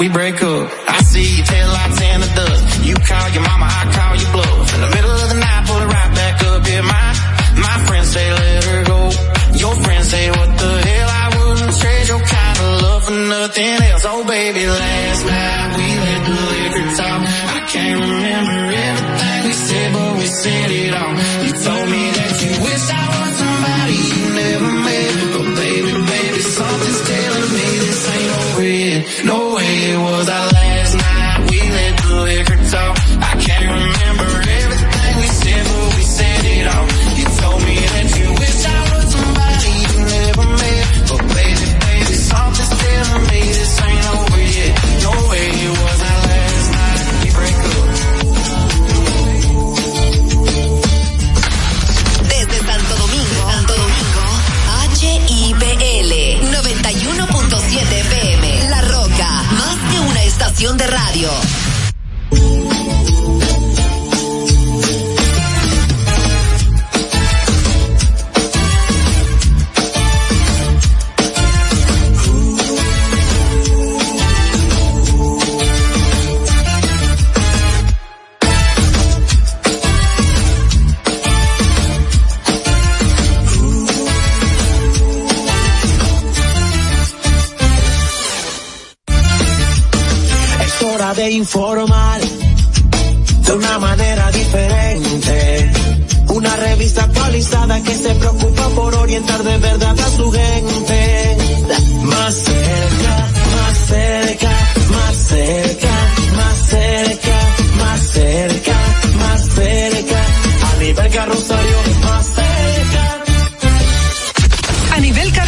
we break up. I see your tail lights in the dust. You call your mama, I call your bluff. In the middle of the night, pull it right back up. Yeah, my, my friends say let her go. Your friends say what the hell, I wouldn't trade your kind of love for nothing else. Oh baby, last night we let the liquor talk. I can't remember everything we said, but we said it all.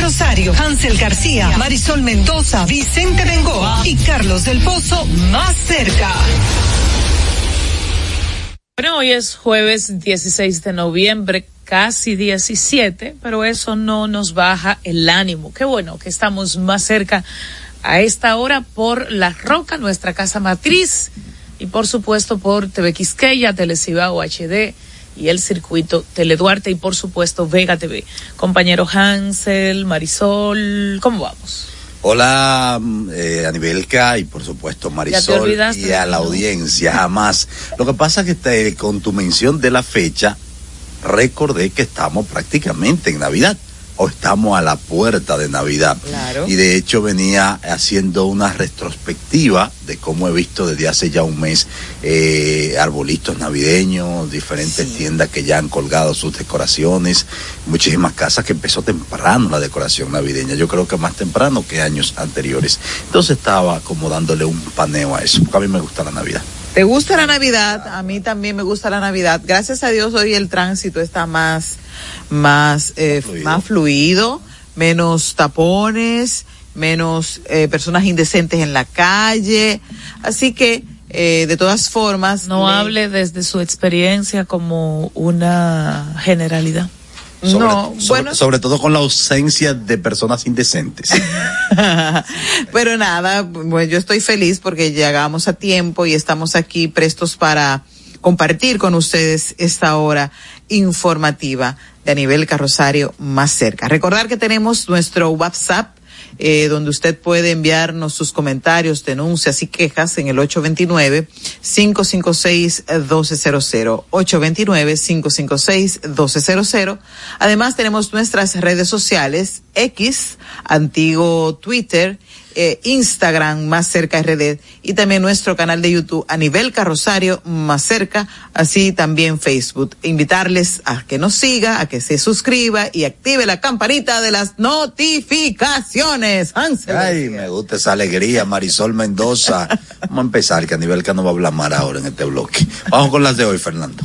Carrosario, Hansel García, Marisol Mendoza, Vicente Bengoa y Carlos del Pozo más cerca. Bueno, hoy es jueves 16 de noviembre, casi 17, pero eso no nos baja el ánimo. Qué bueno que estamos más cerca a esta hora por La Roca, nuestra casa matriz, y por supuesto por TV Quisqueya, Telecibao HD y el circuito Teleduarte y por supuesto Vega TV. Compañero Hansel, Marisol, ¿cómo vamos? Hola, mm, eh, Anibelca y por supuesto Marisol y a la audiencia, jamás. Lo que pasa es que te- con tu mención de la fecha, recordé que estamos prácticamente en Navidad o estamos a la puerta de Navidad. Claro. Y de hecho venía haciendo una retrospectiva de cómo he visto desde hace ya un mes eh, arbolitos navideños, diferentes tiendas que ya han colgado sus decoraciones, muchísimas casas que empezó temprano la decoración navideña, yo creo que más temprano que años anteriores. Entonces estaba como dándole un paneo a eso, porque a mí me gusta la Navidad. ¿Te gusta la Navidad? A mí también me gusta la Navidad. Gracias a Dios hoy el tránsito está más, más, eh, Fluido. más fluido, menos tapones, menos eh, personas indecentes en la calle. Así que, eh, de todas formas. No le- hable desde su experiencia como una generalidad. Sobre, No, sobre- bueno. sobre todo con la ausencia de personas indecentes. Pero nada, pues yo estoy feliz porque llegamos a tiempo y estamos aquí prestos para compartir con ustedes esta hora informativa de a nivel carrosario más cerca. Recordar que tenemos nuestro WhatsApp eh, donde usted puede enviarnos sus comentarios, denuncias y quejas en el 829-556-1200. 829-556-1200. Además tenemos nuestras redes sociales, X, antiguo Twitter, eh, Instagram más cerca RD y también nuestro canal de YouTube a nivel carrosario más cerca, así también Facebook. Invitarles a que nos siga, a que se suscriba y active la campanita de las notificaciones. Hansel Ay, me gusta esa alegría, Marisol Mendoza. Vamos a empezar, que a nivel que no va a hablar ahora en este bloque. Vamos con las de hoy, Fernando.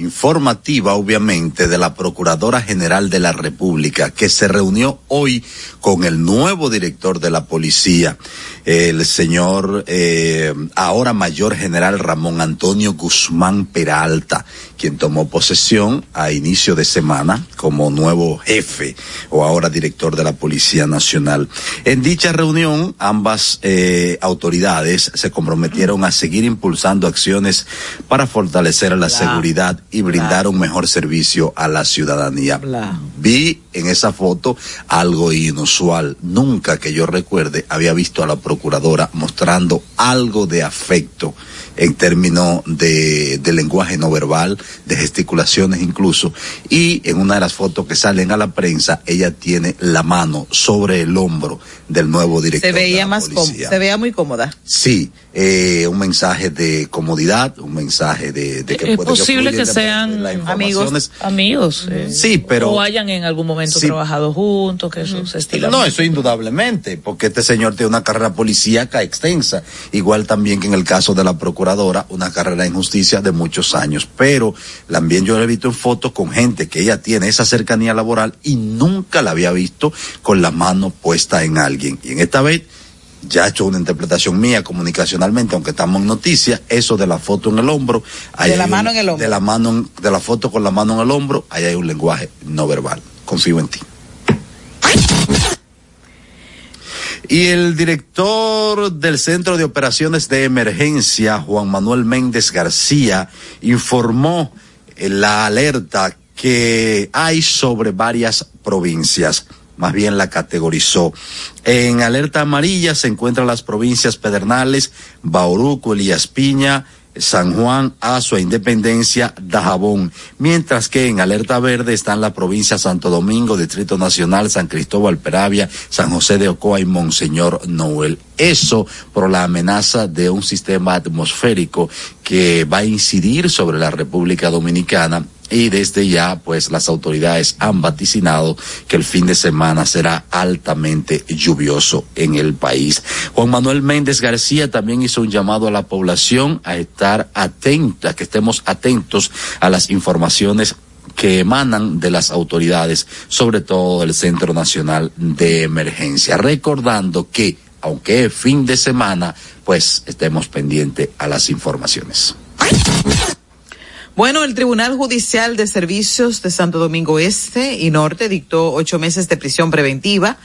informativa, obviamente, de la Procuradora General de la República, que se reunió hoy con el nuevo director de la policía, el señor eh, ahora mayor general Ramón Antonio Guzmán Peralta, quien tomó posesión a inicio de semana como nuevo jefe o ahora director de la Policía Nacional. En dicha reunión, ambas eh, autoridades se comprometieron a seguir impulsando acciones para fortalecer la seguridad y brindar un mejor servicio a la ciudadanía. Vi en esa foto algo inusual. Nunca que yo recuerde había visto a la mostrando algo de afecto en términos de, de, lenguaje no verbal, de gesticulaciones incluso. Y en una de las fotos que salen a la prensa, ella tiene la mano sobre el hombro del nuevo director. Se veía más se veía muy cómoda. Sí, eh, un mensaje de comodidad, un mensaje de, de que es puede posible que, que sean amigos, amigos. Eh, sí, pero o hayan en algún momento sí, trabajado juntos, que eso se estila. No, eso indudablemente, porque este señor tiene una carrera policíaca extensa, igual también que en el caso de la procuradora, una carrera en justicia de muchos años, pero también yo la he visto en fotos con gente que ella tiene esa cercanía laboral y nunca la había visto con la mano puesta en alguien. Y en esta vez ya he hecho una interpretación mía comunicacionalmente, aunque estamos en noticias, eso de la foto en el hombro. De la mano un, en el hombro. De la mano, de la foto con la mano en el hombro, ahí hay un lenguaje no verbal. Confío en ti. Y el director del Centro de Operaciones de Emergencia, Juan Manuel Méndez García, informó la alerta que hay sobre varias provincias más bien la categorizó. En alerta amarilla se encuentran las provincias Pedernales, Bauruco, Elías Piña, San Juan, Azua, Independencia, Dajabón, mientras que en alerta verde están la provincia Santo Domingo, Distrito Nacional, San Cristóbal, Peravia, San José de Ocoa y Monseñor Noel. Eso por la amenaza de un sistema atmosférico que va a incidir sobre la República Dominicana y desde ya pues las autoridades han vaticinado que el fin de semana será altamente lluvioso en el país. Juan Manuel Méndez García también hizo un llamado a la población a estar atenta, que estemos atentos a las informaciones que emanan de las autoridades, sobre todo del Centro Nacional de Emergencia, recordando que aunque es fin de semana, pues estemos pendientes a las informaciones. Bueno, el Tribunal Judicial de Servicios de Santo Domingo Este y Norte dictó ocho meses de prisión preventiva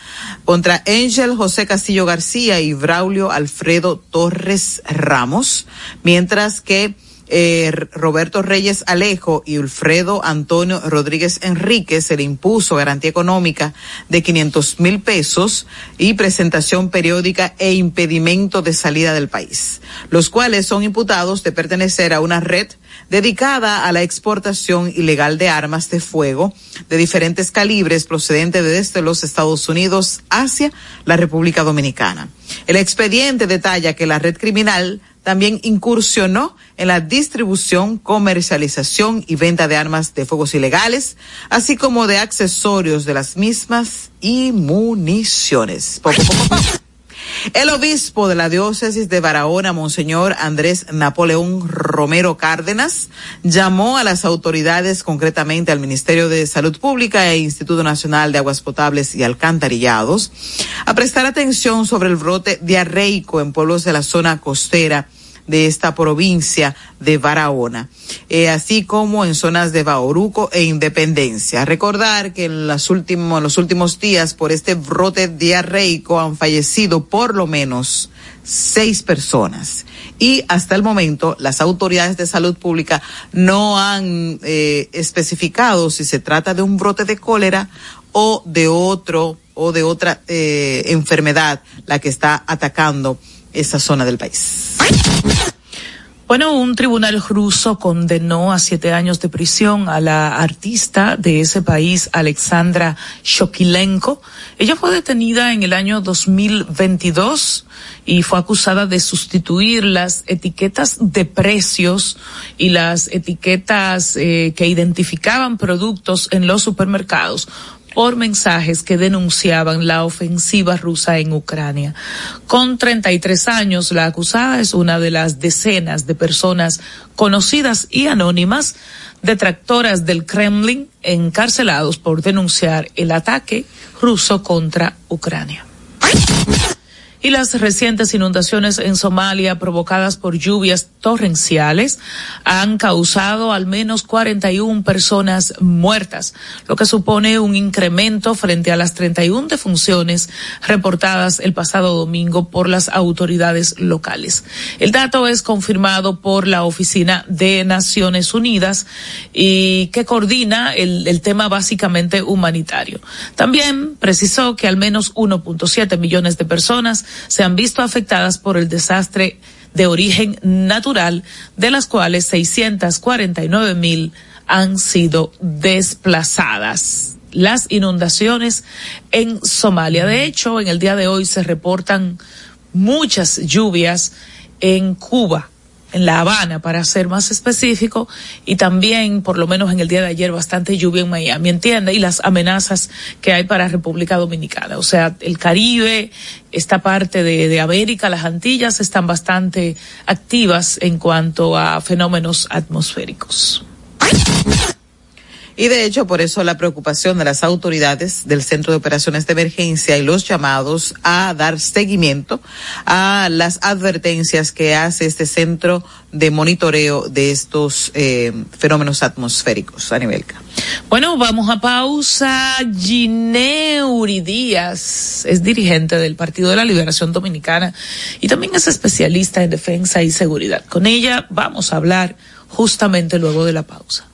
contra Ángel José Castillo García y Braulio Alfredo Torres Ramos, mientras que eh, Roberto Reyes Alejo y Ulfredo Antonio Rodríguez Enrique se le impuso garantía económica de 500 mil pesos y presentación periódica e impedimento de salida del país, los cuales son imputados de pertenecer a una red dedicada a la exportación ilegal de armas de fuego de diferentes calibres procedentes desde los Estados Unidos hacia la República Dominicana. El expediente detalla que la red criminal también incursionó en la distribución, comercialización y venta de armas de fuegos ilegales, así como de accesorios de las mismas y municiones. El obispo de la diócesis de Barahona, Monseñor Andrés Napoleón Romero Cárdenas, llamó a las autoridades, concretamente al Ministerio de Salud Pública e Instituto Nacional de Aguas Potables y Alcantarillados, a prestar atención sobre el brote diarreico en pueblos de la zona costera de esta provincia de Barahona, eh, así como en zonas de Bauruco e Independencia. Recordar que en, las últimos, en los últimos días por este brote diarreico han fallecido por lo menos seis personas y hasta el momento las autoridades de salud pública no han eh, especificado si se trata de un brote de cólera o de otro o de otra eh, enfermedad la que está atacando esa zona del país. Bueno, un tribunal ruso condenó a siete años de prisión a la artista de ese país, Alexandra Shokilenko. Ella fue detenida en el año 2022 y fue acusada de sustituir las etiquetas de precios y las etiquetas eh, que identificaban productos en los supermercados por mensajes que denunciaban la ofensiva rusa en Ucrania. Con 33 años, la acusada es una de las decenas de personas conocidas y anónimas detractoras del Kremlin encarcelados por denunciar el ataque ruso contra Ucrania y las recientes inundaciones en Somalia provocadas por lluvias torrenciales han causado al menos 41 personas muertas, lo que supone un incremento frente a las 31 defunciones reportadas el pasado domingo por las autoridades locales. El dato es confirmado por la Oficina de Naciones Unidas y que coordina el, tema básicamente humanitario. También precisó que al menos 1.7 millones de personas se han visto afectadas por el desastre de origen natural, de las cuales 649 mil han sido desplazadas. Las inundaciones en Somalia. De hecho, en el día de hoy se reportan muchas lluvias en Cuba en La Habana, para ser más específico, y también, por lo menos en el día de ayer, bastante lluvia en Miami, entiende, y las amenazas que hay para República Dominicana. O sea, el Caribe, esta parte de, de América, las Antillas, están bastante activas en cuanto a fenómenos atmosféricos. Y de hecho, por eso la preocupación de las autoridades del Centro de Operaciones de Emergencia y los llamados a dar seguimiento a las advertencias que hace este centro de monitoreo de estos eh, fenómenos atmosféricos a nivel. Bueno, vamos a pausa. Gineuri Díaz es dirigente del Partido de la Liberación Dominicana y también es especialista en defensa y seguridad. Con ella vamos a hablar justamente luego de la pausa.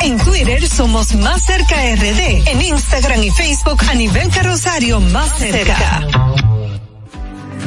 En Twitter somos Más Cerca RD. En Instagram y Facebook a nivel carrosario Más Cerca.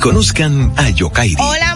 Conozcan a Yokairi. Hola.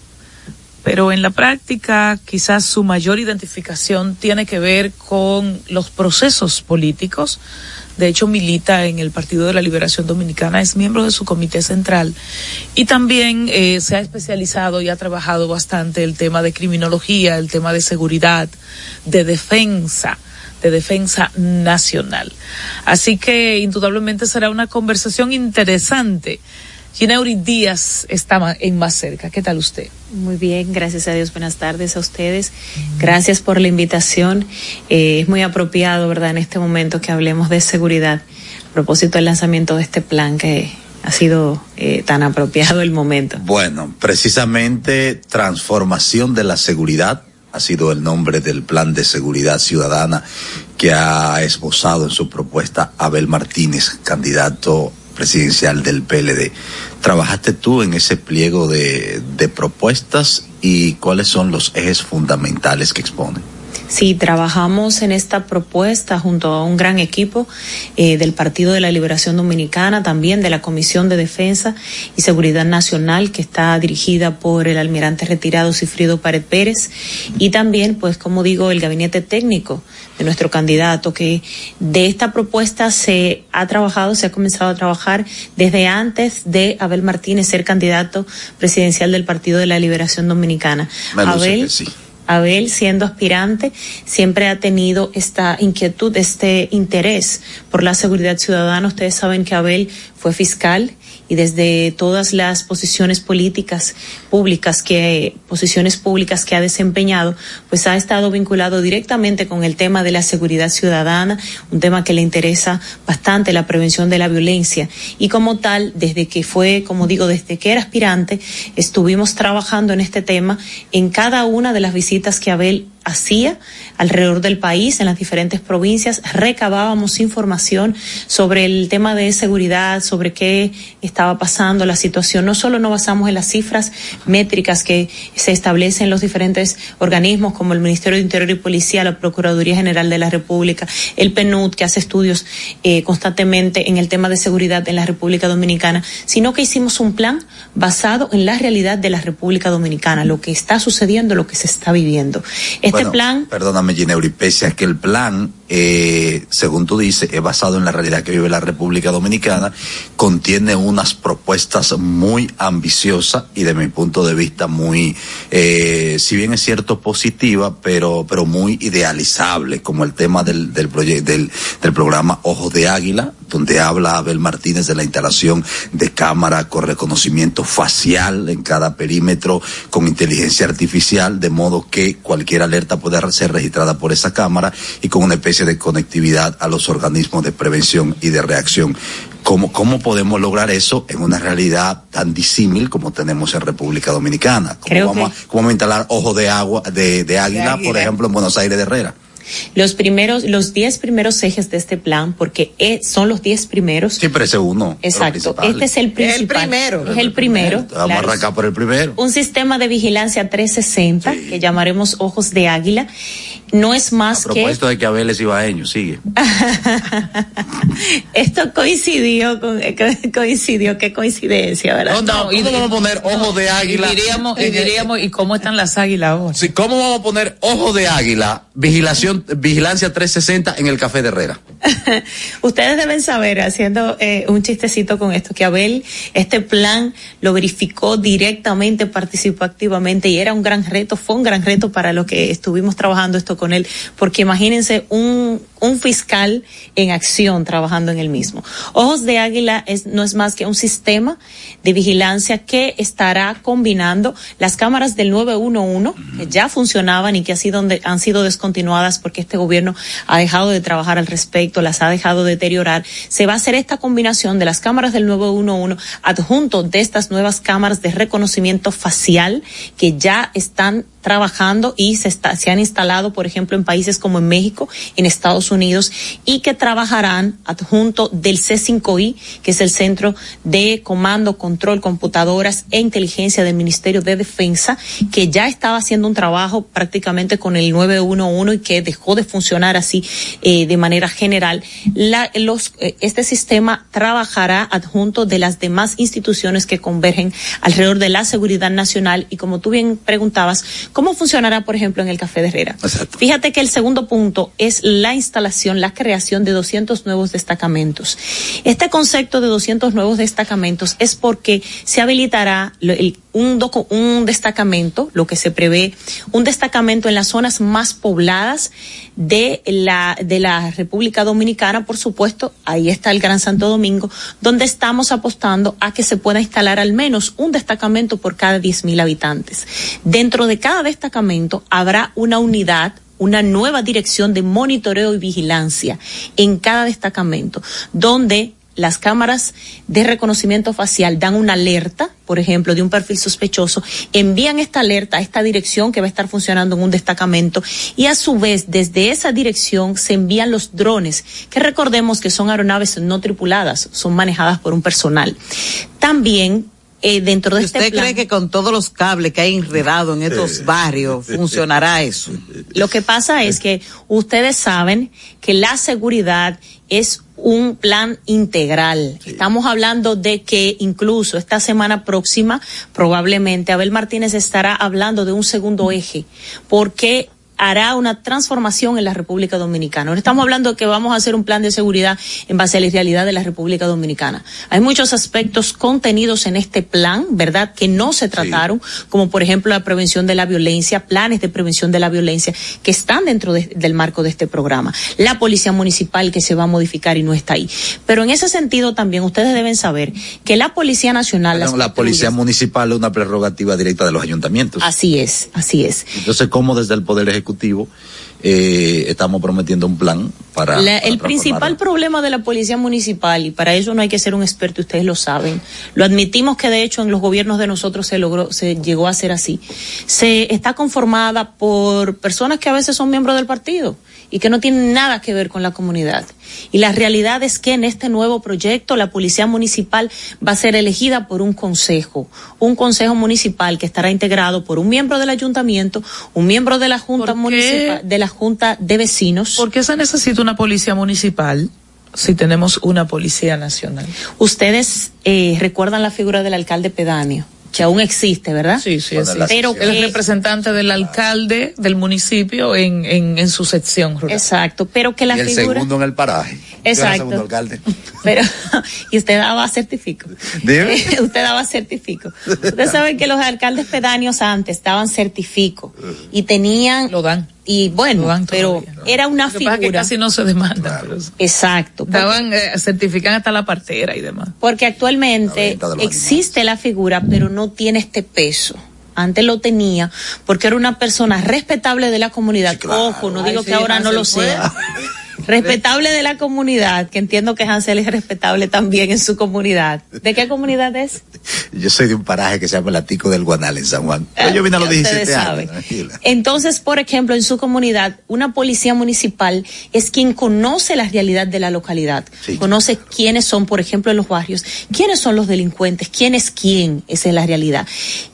pero en la práctica quizás su mayor identificación tiene que ver con los procesos políticos de hecho milita en el Partido de la Liberación Dominicana, es miembro de su comité central y también eh, se ha especializado y ha trabajado bastante el tema de criminología, el tema de seguridad, de defensa de defensa nacional. Así que indudablemente será una conversación interesante. Gineuri Díaz está en más cerca. ¿Qué tal usted? Muy bien, gracias a Dios. Buenas tardes a ustedes. Gracias por la invitación. Eh, es muy apropiado, ¿verdad?, en este momento que hablemos de seguridad a propósito del lanzamiento de este plan que ha sido eh, tan apropiado el momento. Bueno, precisamente transformación de la seguridad ha sido el nombre del plan de seguridad ciudadana que ha esbozado en su propuesta Abel Martínez, candidato presidencial del PLD. ¿Trabajaste tú en ese pliego de, de propuestas y cuáles son los ejes fundamentales que exponen? Sí, trabajamos en esta propuesta junto a un gran equipo eh, del Partido de la Liberación Dominicana, también de la Comisión de Defensa y Seguridad Nacional, que está dirigida por el almirante retirado Cifrido Pared Pérez, y también, pues, como digo, el gabinete técnico de nuestro candidato, que de esta propuesta se ha trabajado, se ha comenzado a trabajar desde antes de Abel Martínez ser candidato presidencial del Partido de la Liberación Dominicana. Abel, sí. Abel, siendo aspirante, siempre ha tenido esta inquietud, este interés por la seguridad ciudadana. Ustedes saben que Abel fue fiscal y desde todas las posiciones políticas públicas que posiciones públicas que ha desempeñado, pues ha estado vinculado directamente con el tema de la seguridad ciudadana, un tema que le interesa bastante la prevención de la violencia. Y como tal, desde que fue, como digo, desde que era aspirante, estuvimos trabajando en este tema en cada una de las visitas que Abel hacía alrededor del país, en las diferentes provincias, recabábamos información sobre el tema de seguridad, sobre qué estaba pasando, la situación. No solo nos basamos en las cifras métricas que se establecen en los diferentes organismos, como el Ministerio de Interior y Policía, la Procuraduría General de la República, el PNUD, que hace estudios eh, constantemente en el tema de seguridad en la República Dominicana, sino que hicimos un plan basado en la realidad de la República Dominicana, lo que está sucediendo, lo que se está viviendo. Este Bueno, plan. Perdóname, Gineuri, pese a que el plan, eh, según tú dices, es basado en la realidad que vive la República Dominicana, contiene unas propuestas muy ambiciosas y de mi punto de vista muy, eh, si bien es cierto, positiva, pero, pero muy idealizable, como el tema del, del, del, del programa Ojos de Águila, donde habla Abel Martínez de la instalación de cámara con reconocimiento facial en cada perímetro con inteligencia artificial, de modo que cualquier alerta pueda ser registrada por esa cámara y con una especie de conectividad a los organismos de prevención y de reacción. ¿Cómo, ¿Cómo podemos lograr eso en una realidad tan disímil como tenemos en República Dominicana? ¿Cómo, Creo vamos, que- a, ¿Cómo vamos a instalar ojo de agua, de, de águila, por águila. ejemplo, en Buenos Aires de Herrera? los primeros, los 10 primeros ejes de este plan, porque eh, son los 10 primeros. Siempre ese uno. Exacto. Este es el principal. primero. Es el primero. Vamos claro. a arrancar por el primero. Un sistema de vigilancia 360 que llamaremos ojos de águila. No es A más que propósito de que Abel es ibaeño, sigue. esto coincidió con eh, co- coincidió qué coincidencia, ¿verdad? No, ¿cómo vamos a poner ojo de águila? Y diríamos, y en el- diríamos, ¿y cómo están las águilas ahora? Sí, ¿Cómo vamos a poner ojo de águila, vigilación, vigilancia 360 en el café de Herrera? Ustedes deben saber, haciendo eh, un chistecito con esto, que Abel este plan lo verificó directamente, participó activamente y era un gran reto, fue un gran reto para los que estuvimos trabajando esto con él, porque imagínense un, un fiscal en acción trabajando en el mismo. Ojos de Águila es, no es más que un sistema de vigilancia que estará combinando las cámaras del 911 que ya funcionaban y que ha sido, han sido descontinuadas porque este gobierno ha dejado de trabajar al respecto, las ha dejado deteriorar. Se va a hacer esta combinación de las cámaras del 911 adjunto de estas nuevas cámaras de reconocimiento facial que ya están trabajando y se, está, se han instalado, por ejemplo, en países como en México, en Estados Unidos, y que trabajarán adjunto del C5I, que es el Centro de Comando, Control, Computadoras e Inteligencia del Ministerio de Defensa, que ya estaba haciendo un trabajo prácticamente con el 911 y que dejó de funcionar así eh, de manera general. La, los, eh, este sistema trabajará adjunto de las demás instituciones que convergen alrededor de la seguridad nacional y como tú bien preguntabas, ¿Cómo funcionará, por ejemplo, en el Café de Herrera? Exacto. Fíjate que el segundo punto es la instalación la creación de 200 nuevos destacamentos. Este concepto de 200 nuevos destacamentos es porque se habilitará un, un destacamento, lo que se prevé, un destacamento en las zonas más pobladas de la, de la República Dominicana, por supuesto, ahí está el Gran Santo Domingo, donde estamos apostando a que se pueda instalar al menos un destacamento por cada 10.000 habitantes. Dentro de cada destacamento habrá una unidad una nueva dirección de monitoreo y vigilancia en cada destacamento, donde las cámaras de reconocimiento facial dan una alerta, por ejemplo, de un perfil sospechoso, envían esta alerta a esta dirección que va a estar funcionando en un destacamento y a su vez desde esa dirección se envían los drones, que recordemos que son aeronaves no tripuladas, son manejadas por un personal. También eh, dentro de este ¿Usted cree que con todos los cables que hay enredado en estos barrios funcionará eso? Lo que pasa es que ustedes saben que la seguridad es un plan integral. Estamos hablando de que incluso esta semana próxima probablemente Abel Martínez estará hablando de un segundo eje, porque hará una transformación en la República Dominicana. No estamos hablando de que vamos a hacer un plan de seguridad en base a la realidad de la República Dominicana. Hay muchos aspectos contenidos en este plan, ¿verdad?, que no se trataron, como por ejemplo la prevención de la violencia, planes de prevención de la violencia que están dentro del marco de este programa. La policía municipal que se va a modificar y no está ahí. Pero en ese sentido también ustedes deben saber que la Policía Nacional... la Policía Municipal es una prerrogativa directa de los ayuntamientos. Así es, así es. Entonces, ¿cómo desde el Poder Ejecutivo eh, estamos prometiendo un plan para... el principal problema de la policía municipal, y para eso no hay que ser un experto, ustedes lo saben, lo admitimos que de hecho en los gobiernos de nosotros se logró, se llegó a ser así, se está conformada por personas que a veces son miembros del partido y que no tienen nada que ver con la comunidad. Y la realidad es que en este nuevo proyecto la Policía Municipal va a ser elegida por un consejo, un consejo municipal que estará integrado por un miembro del ayuntamiento, un miembro de la Junta Municipal, de la Junta de Vecinos. ¿Por qué se necesita una policía municipal? si tenemos una policía nacional. Ustedes eh, recuerdan la figura del alcalde pedáneo que aún existe, ¿verdad? Sí, sí, existe. Pero el representante del alcalde del municipio en, en, en su sección rural. Exacto, pero que la y el segundo en el paraje. Exacto. El segundo alcalde. Pero, y usted daba certifico. Dime. usted daba certifico. Ustedes saben que los alcaldes pedáneos antes daban certifico y tenían... Lo dan y bueno, pero era una figura que casi no se demanda. Exacto. Daban, eh, certifican hasta la partera y demás. Porque actualmente existe la figura, pero no tiene este peso. Antes lo tenía porque era una persona respetable de la comunidad. Ojo, no digo que ahora no lo sea. respetable de la comunidad, que entiendo que Hansel es respetable también en su comunidad. ¿De qué comunidad es? Yo soy de un paraje que se llama Latico del Guanal en San Juan. yo vine a los 17 años. Entonces, por ejemplo, en su comunidad, una policía municipal es quien conoce la realidad de la localidad. Conoce quiénes son, por ejemplo, en los barrios, quiénes son los delincuentes, quién es quién, esa es la realidad.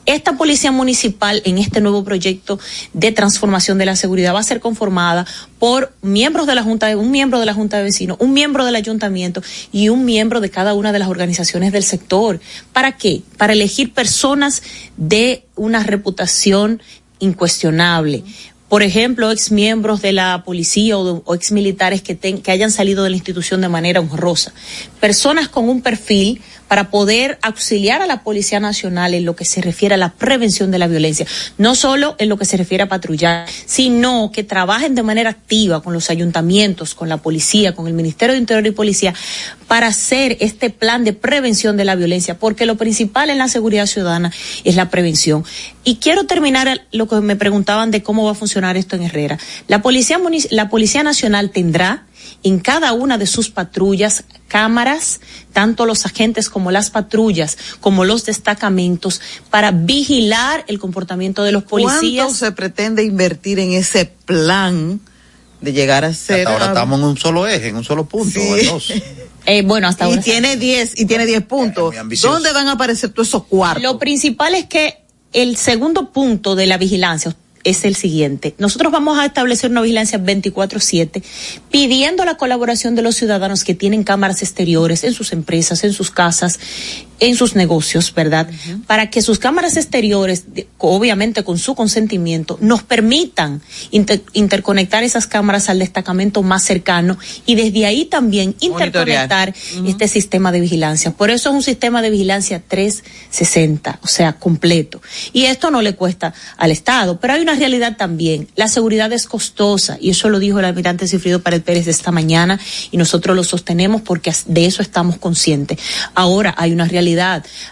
Esta policía municipal en este nuevo proyecto de transformación de la seguridad va a ser conformada por miembros de la Junta de un miembro de la Junta de Vecinos, un miembro del ayuntamiento y un miembro de cada una de las organizaciones del sector. ¿Para qué? Para elegir personas de una reputación incuestionable. Por ejemplo, ex miembros de la policía o, ex militares que, que hayan salido de la institución de manera honrosa. Personas con un perfil para poder auxiliar a la Policía Nacional en lo que se refiere a la prevención de la violencia, no solo en lo que se refiere a patrullar, sino que trabajen de manera activa con los ayuntamientos, con la policía, con el Ministerio de Interior y Policía, para hacer este plan de prevención de la violencia, porque lo principal en la seguridad ciudadana es la prevención. Y quiero terminar lo que me preguntaban de cómo va a funcionar esto en Herrera. La Policía, la Policía Nacional tendrá en cada una de sus patrullas cámaras, tanto los agentes como las patrullas, como los destacamentos, para vigilar el comportamiento de los policías. ¿Cuánto se pretende invertir en ese plan de llegar a ser? Hasta ahora estamos en un solo eje, en un solo punto, Eh, bueno, hasta ahora. Y tiene 10, y tiene 10 puntos. ¿Dónde van a aparecer todos esos cuartos? Lo principal es que el segundo punto de la vigilancia, es el siguiente. Nosotros vamos a establecer una vigilancia 24/7 pidiendo la colaboración de los ciudadanos que tienen cámaras exteriores en sus empresas, en sus casas, en sus negocios, ¿verdad? Para que sus cámaras exteriores, obviamente con su consentimiento, nos permitan inter- interconectar esas cámaras al destacamento más cercano y desde ahí también interconectar este sistema de vigilancia. Por eso es un sistema de vigilancia 360, o sea, completo. Y esto no le cuesta al Estado, pero hay una realidad también. La seguridad es costosa y eso lo dijo el almirante Cifrido Pared Pérez esta mañana y nosotros lo sostenemos porque de eso estamos conscientes. Ahora hay una realidad.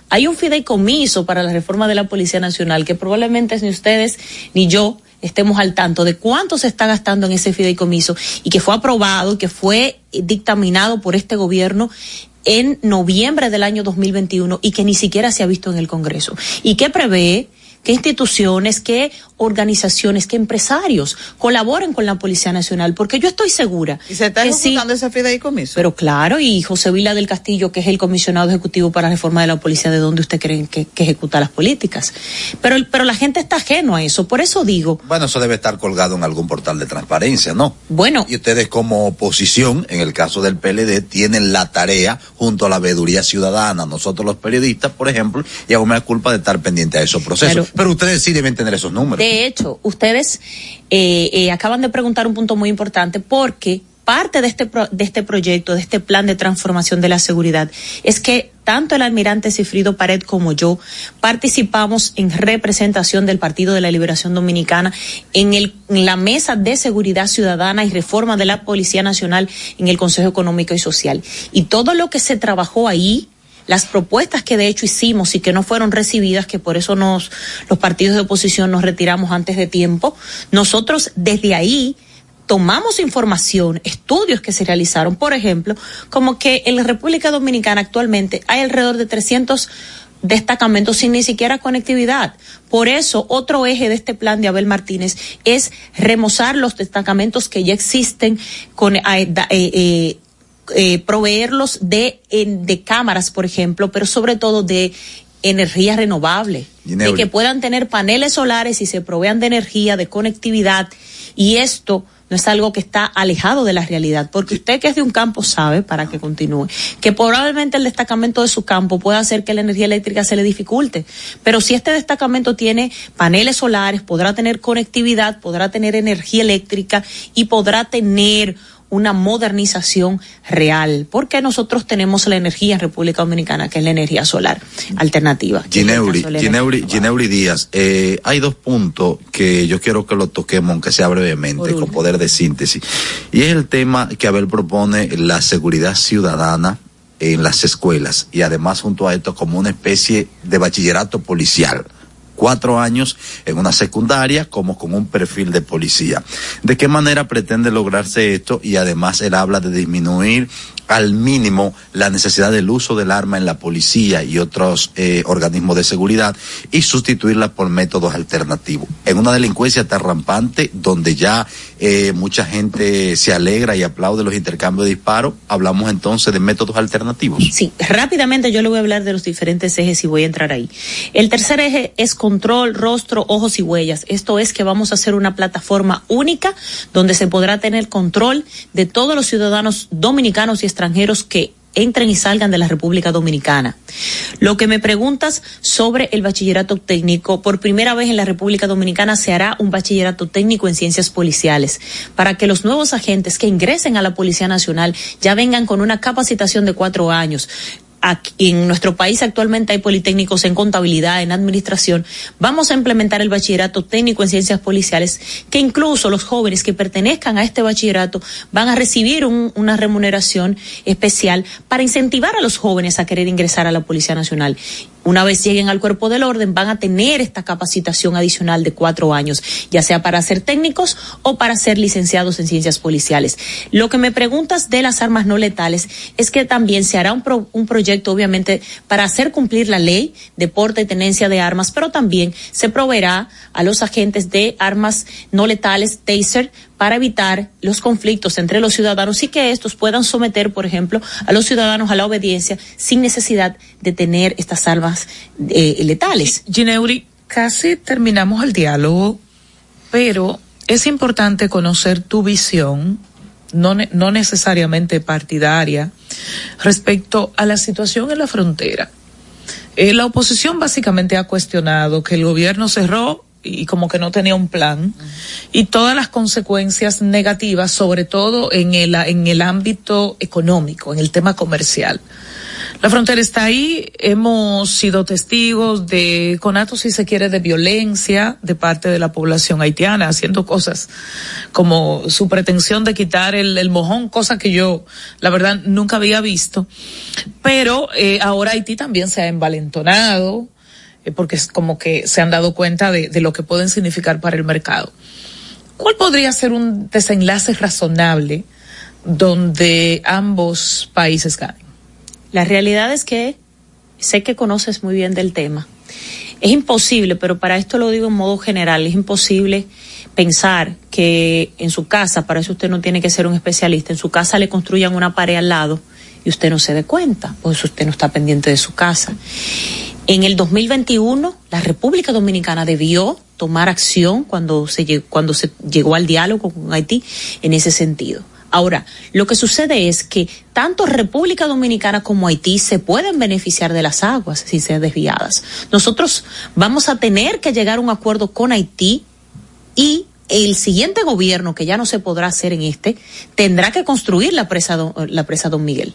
Hay un fideicomiso para la reforma de la Policía Nacional que probablemente ni ustedes ni yo estemos al tanto de cuánto se está gastando en ese fideicomiso y que fue aprobado que fue dictaminado por este gobierno en noviembre del año 2021 y que ni siquiera se ha visto en el Congreso. Y que prevé que instituciones, que organizaciones, que empresarios colaboren con la Policía Nacional, porque yo estoy segura. ¿Y se está que sí, ejecutando ese fideicomiso? pero claro, y José Vila del Castillo, que es el comisionado ejecutivo para la reforma de la policía, ¿de dónde usted cree que, que ejecuta las políticas? Pero, pero la gente está ajeno a eso, por eso digo, Bueno, eso debe estar colgado en algún portal de transparencia, ¿no? Bueno. Y ustedes como oposición, en el caso del PLD, tienen la tarea junto a la veeduría ciudadana, nosotros los periodistas, por ejemplo, y hago la culpa de estar pendiente a esos procesos. Pero ustedes sí deben tener esos números. De hecho, ustedes eh, eh, acaban de preguntar un punto muy importante porque parte de este, pro- de este proyecto, de este plan de transformación de la seguridad, es que tanto el almirante Cifrido Pared como yo participamos en representación del Partido de la Liberación Dominicana en, el, en la mesa de seguridad ciudadana y reforma de la Policía Nacional en el Consejo Económico y Social. Y todo lo que se trabajó ahí, las propuestas que de hecho hicimos y que no fueron recibidas, que por eso nos, los partidos de oposición nos retiramos antes de tiempo, nosotros desde ahí tomamos información, estudios que se realizaron, por ejemplo, como que en la República Dominicana actualmente hay alrededor de 300 destacamentos sin ni siquiera conectividad. Por eso, otro eje de este plan de Abel Martínez es remozar los destacamentos que ya existen con eh, da- eh, eh, proveerlos de, de cámaras, por ejemplo, pero sobre todo de energía renovable, de que puedan tener paneles solares y se provean de energía, de conectividad. Y esto no es algo que está alejado de la realidad, porque usted que es de un campo sabe, para que continúe, que probablemente el destacamento de su campo pueda hacer que la energía eléctrica se le dificulte. Pero si este destacamento tiene paneles solares, podrá tener conectividad, podrá tener energía eléctrica y podrá tener una modernización real, porque nosotros tenemos la energía en República Dominicana, que es la energía solar alternativa. Gineuri Díaz, eh, hay dos puntos que yo quiero que lo toquemos, aunque sea brevemente, con poder de síntesis. Y es el tema que Abel propone, la seguridad ciudadana en las escuelas y además junto a esto como una especie de bachillerato policial. Cuatro años en una secundaria como con un perfil de policía. ¿De qué manera pretende lograrse esto? Y además él habla de disminuir al mínimo la necesidad del uso del arma en la policía y otros eh, organismos de seguridad y sustituirla por métodos alternativos. En una delincuencia tan rampante donde ya eh, mucha gente se alegra y aplaude los intercambios de disparos, hablamos entonces de métodos alternativos. Sí, rápidamente yo le voy a hablar de los diferentes ejes y voy a entrar ahí. El tercer eje es control, rostro, ojos y huellas. Esto es que vamos a hacer una plataforma única donde se podrá tener control de todos los ciudadanos dominicanos y extranjeros que entren y salgan de la República Dominicana. Lo que me preguntas sobre el bachillerato técnico, por primera vez en la República Dominicana se hará un bachillerato técnico en ciencias policiales para que los nuevos agentes que ingresen a la Policía Nacional ya vengan con una capacitación de cuatro años. Aquí en nuestro país actualmente hay politécnicos en contabilidad, en administración. Vamos a implementar el bachillerato técnico en ciencias policiales, que incluso los jóvenes que pertenezcan a este bachillerato van a recibir un- una remuneración especial para incentivar a los jóvenes a querer ingresar a la Policía Nacional. Una vez lleguen al cuerpo del orden, van a tener esta capacitación adicional de cuatro años, ya sea para ser técnicos o para ser licenciados en ciencias policiales. Lo que me preguntas de las armas no letales es que también se hará un, un proyecto, obviamente, para hacer cumplir la ley de porte y tenencia de armas, pero también se proveerá a los agentes de armas no letales, taser, para evitar los conflictos entre los ciudadanos y que estos puedan someter, por ejemplo, a los ciudadanos a la obediencia sin necesidad de tener estas armas eh, letales. Gineuri, casi terminamos el diálogo, pero es importante conocer tu visión, no, no necesariamente partidaria, respecto a la situación en la frontera. Eh, la oposición básicamente ha cuestionado que el gobierno cerró y como que no tenía un plan y todas las consecuencias negativas, sobre todo en el, en el ámbito económico, en el tema comercial. La frontera está ahí, hemos sido testigos de conatos, si se quiere, de violencia de parte de la población haitiana, haciendo cosas como su pretensión de quitar el, el mojón, cosa que yo, la verdad, nunca había visto. Pero eh, ahora Haití también se ha envalentonado, porque es como que se han dado cuenta de, de lo que pueden significar para el mercado. ¿Cuál podría ser un desenlace razonable donde ambos países ganen? La realidad es que sé que conoces muy bien del tema. Es imposible, pero para esto lo digo en modo general, es imposible pensar que en su casa, para eso usted no tiene que ser un especialista, en su casa le construyan una pared al lado y usted no se dé cuenta, pues usted no está pendiente de su casa. En el 2021, la República Dominicana debió tomar acción cuando se, llegó, al diálogo con Haití en ese sentido. Ahora, lo que sucede es que tanto República Dominicana como Haití se pueden beneficiar de las aguas si sean desviadas. Nosotros vamos a tener que llegar a un acuerdo con Haití y el siguiente gobierno, que ya no se podrá hacer en este, tendrá que construir la presa, la presa Don Miguel.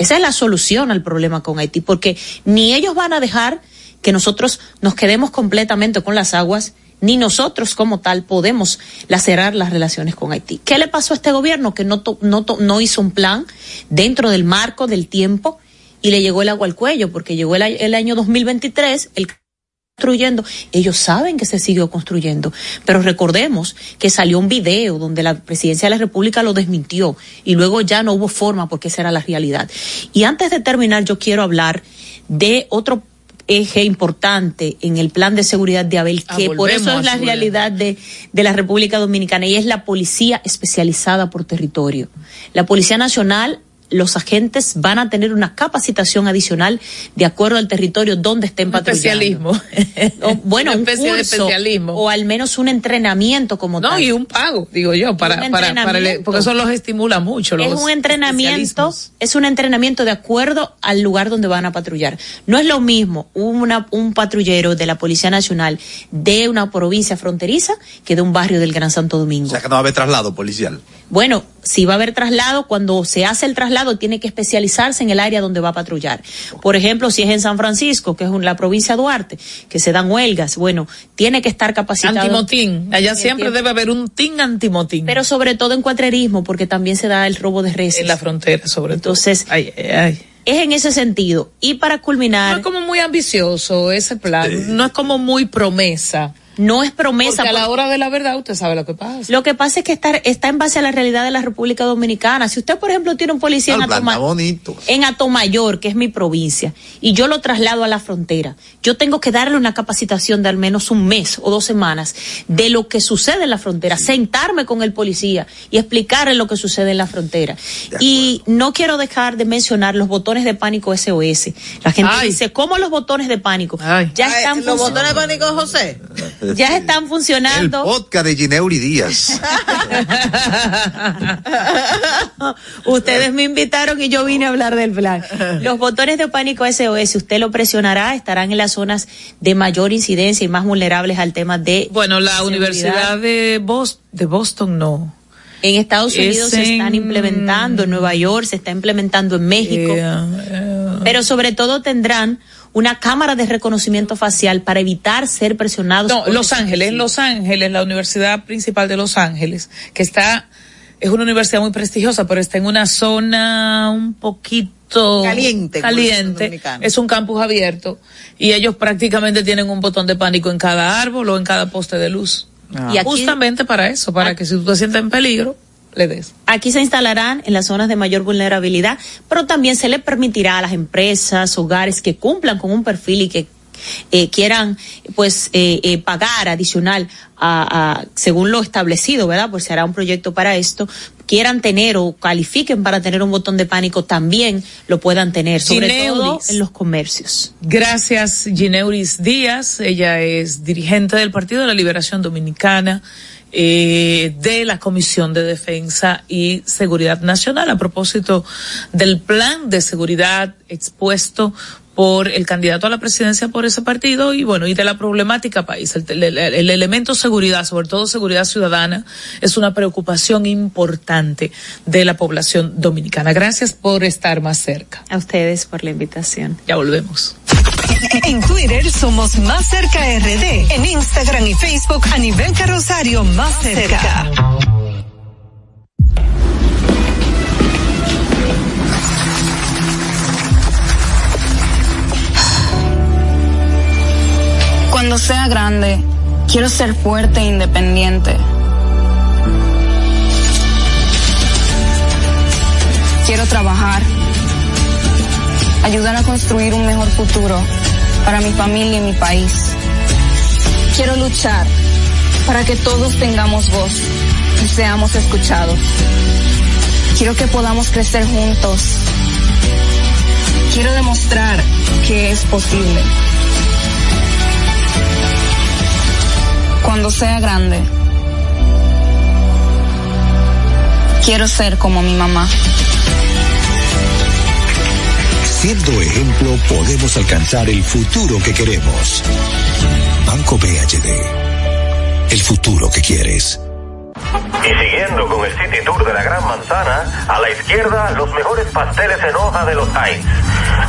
Esa es la solución al problema con Haití, porque ni ellos van a dejar que nosotros nos quedemos completamente con las aguas, ni nosotros como tal podemos lacerar las relaciones con Haití. ¿Qué le pasó a este gobierno que no, no, no hizo un plan dentro del marco del tiempo y le llegó el agua al cuello? Porque llegó el, año 2023, el construyendo, ellos saben que se siguió construyendo, pero recordemos que salió un video donde la presidencia de la República lo desmintió y luego ya no hubo forma porque esa era la realidad. Y antes de terminar, yo quiero hablar de otro eje importante en el plan de seguridad de Abel, que ah, por eso es la realidad de, de la República Dominicana y es la policía especializada por territorio. La Policía Nacional los agentes van a tener una capacitación adicional de acuerdo al territorio donde estén patrullando. Especialismo. O, bueno, una especie un de especialismo. O al menos un entrenamiento como no, tal. No, y un pago, digo yo, para, para, para el, porque eso los estimula mucho. Los es un entrenamiento, es un entrenamiento de acuerdo al lugar donde van a patrullar. No es lo mismo una, un patrullero de la Policía Nacional de una provincia fronteriza que de un barrio del Gran Santo Domingo. O sea que no va a haber traslado policial. Bueno, si va a haber traslado, cuando se hace el traslado tiene que especializarse en el área donde va a patrullar. Por ejemplo, si es en San Francisco, que es la provincia de Duarte, que se dan huelgas, bueno, tiene que estar capacitado. Antimotín, allá siempre debe haber un team antimotín. Pero sobre todo en cuatrerismo, porque también se da el robo de reses. En la frontera, sobre Entonces, todo. Entonces, ay, ay, es en ese sentido. Y para culminar. No es como muy ambicioso ese plan, no es como muy promesa no es promesa. Porque a la hora de la verdad usted sabe lo que pasa. Lo que pasa es que está, está en base a la realidad de la República Dominicana. Si usted, por ejemplo, tiene un policía no, en, Atoma, bonito. en Atomayor, que es mi provincia, y yo lo traslado a la frontera, yo tengo que darle una capacitación de al menos un mes o dos semanas de lo que sucede en la frontera, sí. sentarme con el policía y explicarle lo que sucede en la frontera. Y no quiero dejar de mencionar los botones de pánico SOS. La gente Ay. dice, ¿cómo los botones de pánico? Ay. Ya están Ay, ¿Los botones de pánico, José? Ya están funcionando. El podcast de Gineuri Díaz. Ustedes me invitaron y yo vine a hablar del plan. Los botones de pánico SOS, usted lo presionará, estarán en las zonas de mayor incidencia y más vulnerables al tema de. Bueno, la seguridad. Universidad de, Boston, de Boston no. En Estados Unidos se están implementando, en Nueva York se está implementando en México, yeah, yeah. pero sobre todo tendrán una cámara de reconocimiento facial para evitar ser presionados. No, Los Ángeles, en Los Ángeles, la Universidad Principal de Los Ángeles, que está, es una universidad muy prestigiosa, pero está en una zona un poquito caliente. Caliente. Es un campus abierto y ellos prácticamente tienen un botón de pánico en cada árbol o en cada poste de luz. Ah. Y aquí, justamente para eso, para que si tú te sientes en peligro, le des. Aquí se instalarán en las zonas de mayor vulnerabilidad, pero también se le permitirá a las empresas, hogares que cumplan con un perfil y que eh, quieran pues eh, eh, pagar adicional a, a, según lo establecido, ¿verdad? Pues se hará un proyecto para esto, quieran tener o califiquen para tener un botón de pánico, también lo puedan tener, sobre Gineuris. todo en los comercios. Gracias, Gineuris Díaz. Ella es dirigente del Partido de la Liberación Dominicana. Eh, de la Comisión de Defensa y Seguridad Nacional a propósito del plan de seguridad expuesto por el candidato a la presidencia por ese partido y bueno, y de la problemática país. El, el, el, elemento seguridad, sobre todo seguridad ciudadana, es una preocupación importante de la población dominicana. Gracias por estar más cerca. A ustedes por la invitación. Ya volvemos. En Twitter somos Más Cerca RD. En Instagram y Facebook a nivel carrosario Más Cerca. Cuando sea grande, quiero ser fuerte e independiente. Quiero trabajar, ayudar a construir un mejor futuro para mi familia y mi país. Quiero luchar para que todos tengamos voz y seamos escuchados. Quiero que podamos crecer juntos. Quiero demostrar que es posible. Cuando sea grande, quiero ser como mi mamá. Siendo ejemplo, podemos alcanzar el futuro que queremos. Banco BHD. El futuro que quieres. Y siguiendo con el City Tour de la Gran Manzana, a la izquierda los mejores pasteles en hoja de los Times.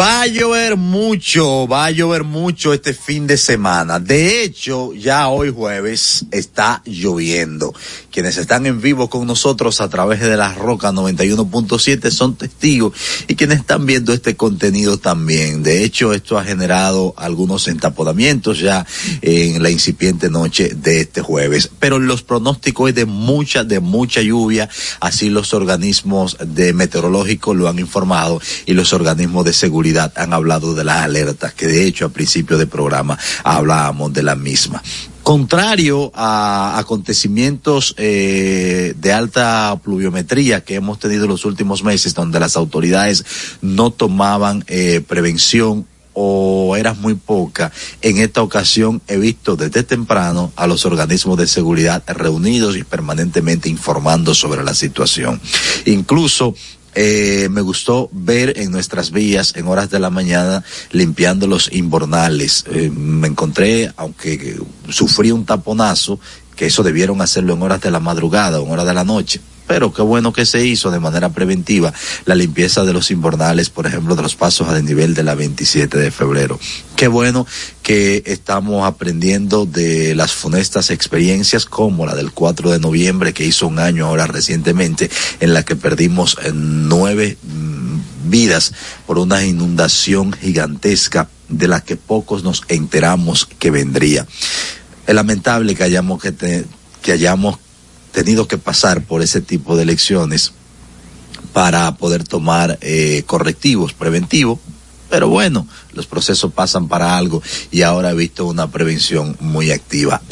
Va a llover mucho, va a llover mucho este fin de semana. De hecho, ya hoy jueves está lloviendo. Quienes están en vivo con nosotros a través de la Roca 91.7 son testigos y quienes están viendo este contenido también. De hecho, esto ha generado algunos entaponamientos ya en la incipiente noche de este jueves. Pero los pronósticos es de mucha, de mucha lluvia. Así los organismos de meteorológicos lo han informado y los organismos de seguridad han hablado de las alertas, que de hecho a principio de programa hablábamos de la misma. Contrario a acontecimientos eh, de alta pluviometría que hemos tenido en los últimos meses, donde las autoridades no tomaban eh, prevención o era muy poca, en esta ocasión he visto desde temprano a los organismos de seguridad reunidos y permanentemente informando sobre la situación. Incluso eh, me gustó ver en nuestras vías en horas de la mañana limpiando los inbornales. Eh, me encontré, aunque sufrí un taponazo, que eso debieron hacerlo en horas de la madrugada o en horas de la noche. Pero qué bueno que se hizo de manera preventiva la limpieza de los inbornales, por ejemplo, de los pasos a nivel de la 27 de febrero. Qué bueno que estamos aprendiendo de las funestas experiencias como la del 4 de noviembre, que hizo un año ahora recientemente, en la que perdimos nueve vidas por una inundación gigantesca de la que pocos nos enteramos que vendría. Es lamentable que hayamos que, que hayamos tenido que pasar por ese tipo de elecciones para poder tomar eh, correctivos preventivos Pero bueno, los procesos pasan para algo y ahora he visto una prevención muy activa.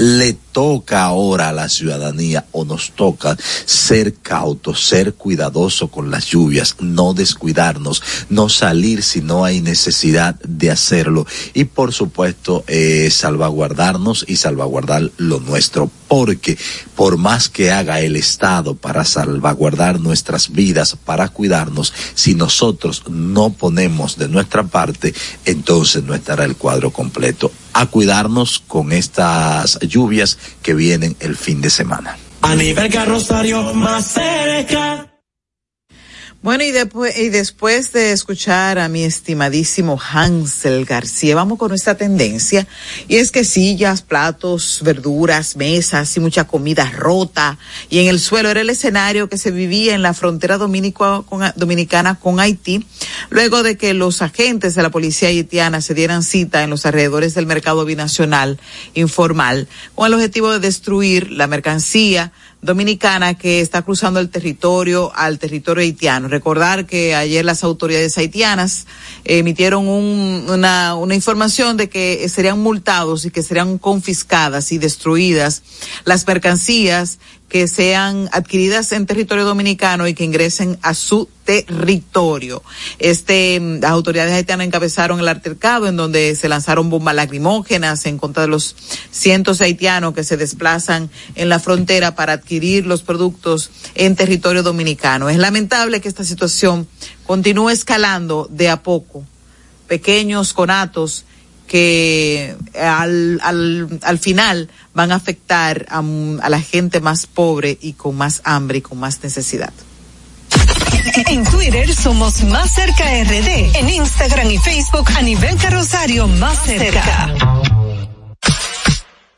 Toca ahora a la ciudadanía o nos toca ser cautos, ser cuidadoso con las lluvias, no descuidarnos, no salir si no hay necesidad de hacerlo y por supuesto eh, salvaguardarnos y salvaguardar lo nuestro porque por más que haga el Estado para salvaguardar nuestras vidas, para cuidarnos, si nosotros no ponemos de nuestra parte, entonces no estará el cuadro completo. A cuidarnos con estas lluvias que vienen el fin de semana. Bueno, y, después y después de escuchar a mi estimadísimo Hansel García, vamos con nuestra tendencia. Y es que sillas, platos, verduras, mesas y mucha comida rota. Y en el suelo era el escenario que se vivía en la frontera dominico, con, dominicana con Haití, luego de que los agentes de la policía haitiana se dieran cita en los alrededores del mercado binacional informal, con el objetivo de destruir la mercancía dominicana que está cruzando el territorio al territorio haitiano. Recordar que ayer las autoridades haitianas emitieron un, una, una información de que serían multados y que serían confiscadas y destruidas las mercancías que sean adquiridas en territorio dominicano y que ingresen a su territorio. Este, las autoridades haitianas encabezaron el altercado en donde se lanzaron bombas lacrimógenas en contra de los cientos de haitianos que se desplazan en la frontera para adquirir los productos en territorio dominicano. Es lamentable que esta situación continúe escalando de a poco, pequeños conatos que al, al, al final van a afectar a, a la gente más pobre y con más hambre y con más necesidad. En Twitter somos Más Cerca RD. En Instagram y Facebook a nivel carrosario Más Cerca.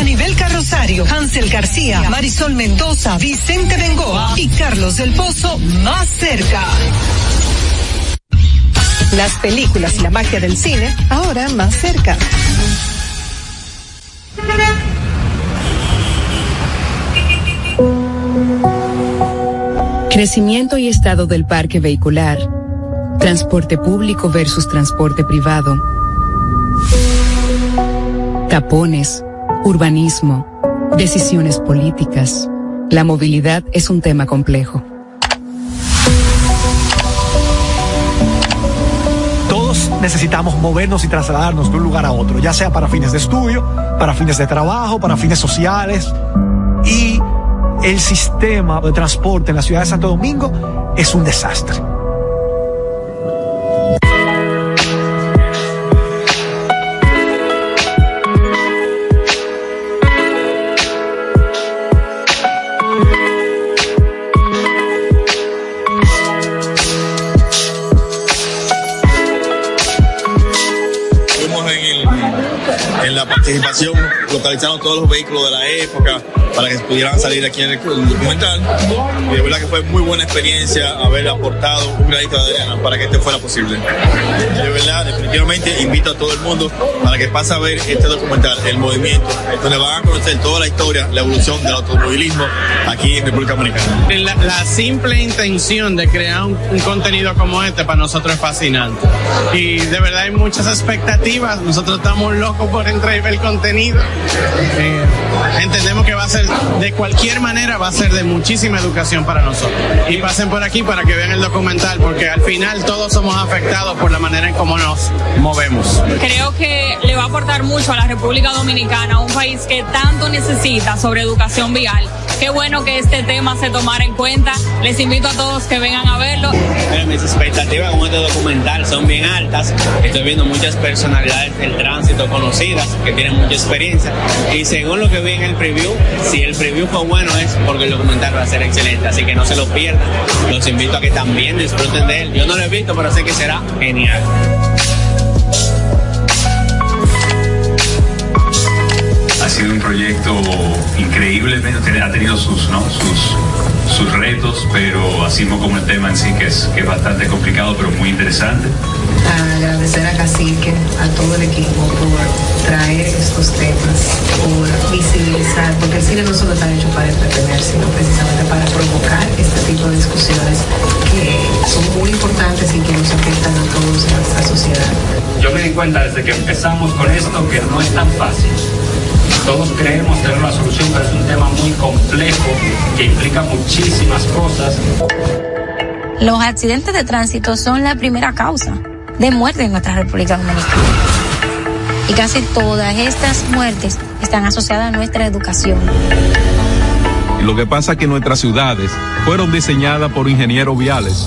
A nivel carrosario, Hansel García, Marisol Mendoza, Vicente Bengoa y Carlos del Pozo más cerca. Las películas y la magia del cine ahora más cerca. Crecimiento y estado del parque vehicular. Transporte público versus transporte privado. Tapones urbanismo, decisiones políticas. La movilidad es un tema complejo. Todos necesitamos movernos y trasladarnos de un lugar a otro, ya sea para fines de estudio, para fines de trabajo, para fines sociales. Y el sistema de transporte en la ciudad de Santo Domingo es un desastre. Participación, localizando todos los vehículos de la época para que pudieran salir aquí en el, documental. Y de verdad que fue muy buena experiencia haber aportado un granito de arena para que este fuera posible. De verdad, definitivamente invito a todo el mundo para que pase a ver este documental, El Movimiento, donde van a conocer toda la historia, la evolución del automovilismo aquí en República Dominicana. La, la simple intención de crear un, un contenido como este para nosotros es fascinante. Y de verdad hay muchas expectativas. Nosotros estamos locos por entrar y ver contenido. Eh, entendemos que va a ser, de cualquier manera, va a ser de muchísima educación para nosotros. Y pasen por aquí para que vean el documental, porque al final todos somos afectados por la manera en cómo nos movemos. Creo que le va a aportar mucho a la República Dominicana, un país que tanto necesita sobre educación vial. Qué bueno que este tema se tomara en cuenta. Les invito a todos que vengan a verlo. Bueno, mis expectativas con este documental son bien altas. Estoy viendo muchas personalidades del tránsito conocidas que tienen mucha experiencia. Y según lo que vi en el preview, si el preview fue bueno es porque el documental va a ser excelente. Así que no se lo pierdan. Los invito a que también disfruten de él. Yo no lo he visto, pero sé que será genial. Sido un proyecto increíble, ha tenido sus, ¿no? sus, sus retos, pero así como el tema en sí, que es, que es bastante complicado, pero muy interesante. agradecer a Cacique, a todo el equipo por traer estos temas, por visibilizar, porque el cine no solo está hecho para entretener, sino precisamente para provocar este tipo de discusiones que son muy importantes y que nos afectan a todos en nuestra sociedad. Yo me di cuenta desde que empezamos con esto que no es tan fácil. Todos creemos tener una solución, pero es un tema muy complejo que implica muchísimas cosas. Los accidentes de tránsito son la primera causa de muerte en nuestra República Dominicana. Y casi todas estas muertes están asociadas a nuestra educación. Lo que pasa es que nuestras ciudades fueron diseñadas por ingenieros viales.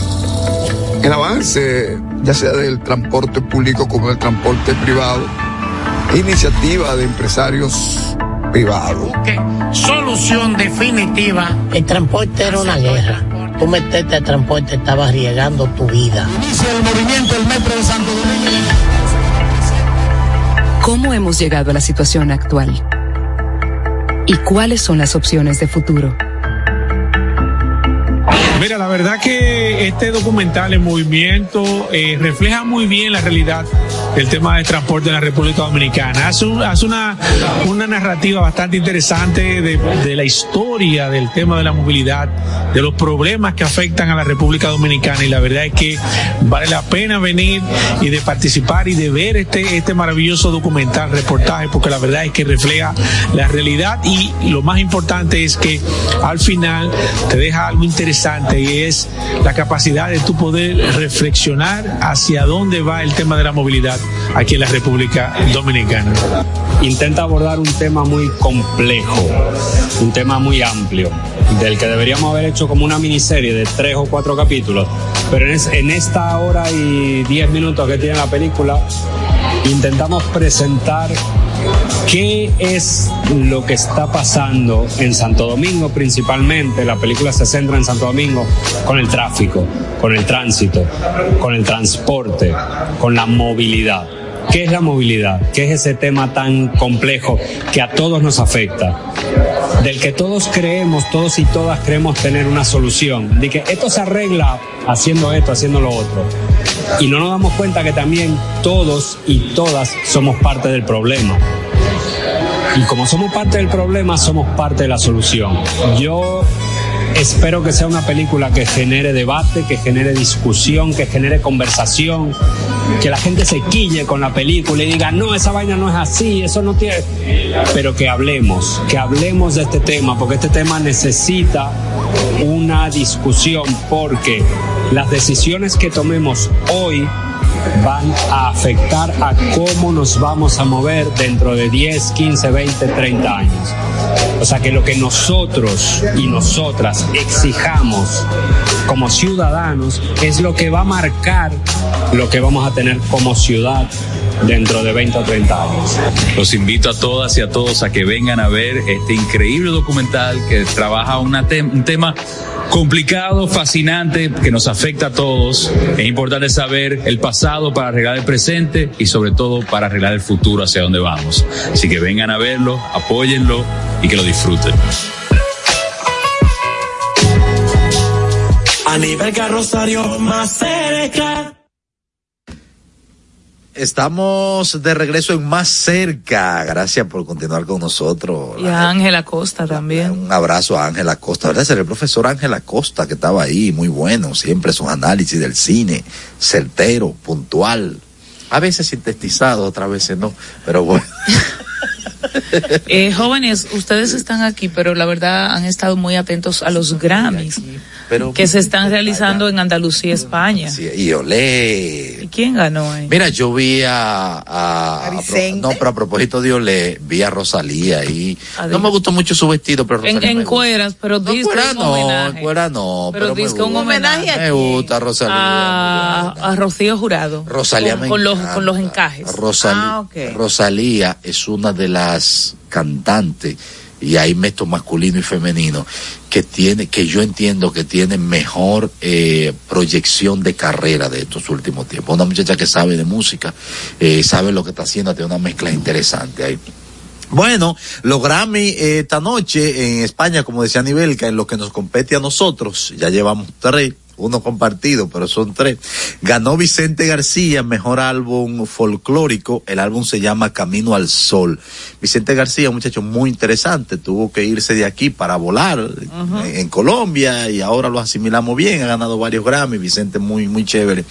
El avance, ya sea del transporte público como del transporte privado, iniciativa de empresarios privados. Solución definitiva. El transporte era una guerra. Tú meterte al transporte estabas arriesgando tu vida. Inicia el movimiento del Metro de Santo Domingo. ¿Cómo hemos llegado a la situación actual? ¿Y cuáles son las opciones de futuro? Mira, la verdad que este documental en movimiento eh, refleja muy bien la realidad del tema de transporte en la República Dominicana. Hace, un- hace una, narrativa bastante interesante de, de la historia del tema de la movilidad, de los problemas que afectan a la República Dominicana y la verdad es que vale la pena venir y de participar y de ver este, este maravilloso documental, reportaje, porque la verdad es que refleja la realidad y lo más importante es que al final te deja algo interesante y es la capacidad de tu poder reflexionar hacia dónde va el tema de la movilidad aquí en la República Dominicana. intenta abordar un tema muy complejo, un tema muy amplio, del que deberíamos haber hecho como una miniserie de tres o cuatro capítulos, pero en, es- en esta hora y diez minutos que tiene la película, intentamos presentar qué es lo que está pasando en Santo Domingo principalmente. La película se centra en Santo Domingo con el tráfico, con el tránsito, con el transporte, con la movilidad. ¿Qué es la movilidad? ¿Qué es ese tema tan complejo que a todos nos afecta? Del que todos creemos, todos y todas creemos tener una solución. De que esto se arregla haciendo esto, haciendo lo otro. Y no nos damos cuenta que también todos y todas somos parte del problema. Y como somos parte del problema, somos parte de la solución. Yo espero que sea una película que genere debate, que genere discusión, que genere conversación, que la gente se quille con la película y diga, no, esa vaina no es así, eso no tiene... Pero que hablemos, que hablemos de este tema, porque este tema necesita una discusión, porque las decisiones que tomemos hoy van a afectar a cómo nos vamos a mover dentro de 10, 15, 20, 30 años. O sea que lo que nosotros y nosotras exijamos como ciudadanos es lo que va a marcar lo que vamos a tener como ciudad dentro de 20 o 30 años. Los invito a todas y a todos a que vengan a ver este increíble documental que trabaja una tem- un tema complicado, fascinante, que nos afecta a todos. Es importante saber el pasado para arreglar el presente y sobre todo para arreglar el futuro hacia dónde vamos. Así que vengan a verlo, apóyenlo y que lo disfruten. A nivel carrosario más. Estamos de regreso en Más Cerca. Gracias por continuar con nosotros. Y a Ángela Costa también. Un abrazo a Ángela Costa. ¿Verdad? Ser el profesor Ángela Costa que estaba ahí, muy bueno. Siempre sus análisis del cine, certero, puntual. A veces sintetizado, otras veces no. Pero bueno. Eh, jóvenes, ustedes están aquí, pero la verdad han estado muy atentos a los Grammys Pero, que se están realizando en Andalucía, España. y Olé. ¿Y quién ganó ahí? Mira, yo vi a, a- a no, pero a propósito de Olé, vi a Rosalía y no me gustó mucho su vestido, pero En, Rosalía en gusta. cueras, pero disque Fuera un no, homenaje. fuera no, Pero pero, disque un homenaje a Me gusta Rosalía. a, a Rocío Jurado. Rosalía con, me con los, con los encajes. Rosalía, Ah, ok. Rosalía es una de las cantantes y ahí meto masculino y femenino que tiene que yo entiendo que tiene mejor eh, proyección de carrera de estos últimos tiempos. Una muchacha que sabe de música eh, sabe lo que está haciendo tiene una mezcla interesante ahí. Bueno, los Grammy eh, esta noche en España, como decía Nivelca, en lo que nos compete a nosotros, ya llevamos tres, uno compartido, pero son tres. Ganó Vicente García, mejor álbum folclórico, el álbum se llama Camino al Sol. Vicente García, un muchacho muy interesante, tuvo que irse de aquí para volar en, en Colombia y ahora lo asimilamos bien, ha ganado varios Grammy, Vicente muy, muy chévere.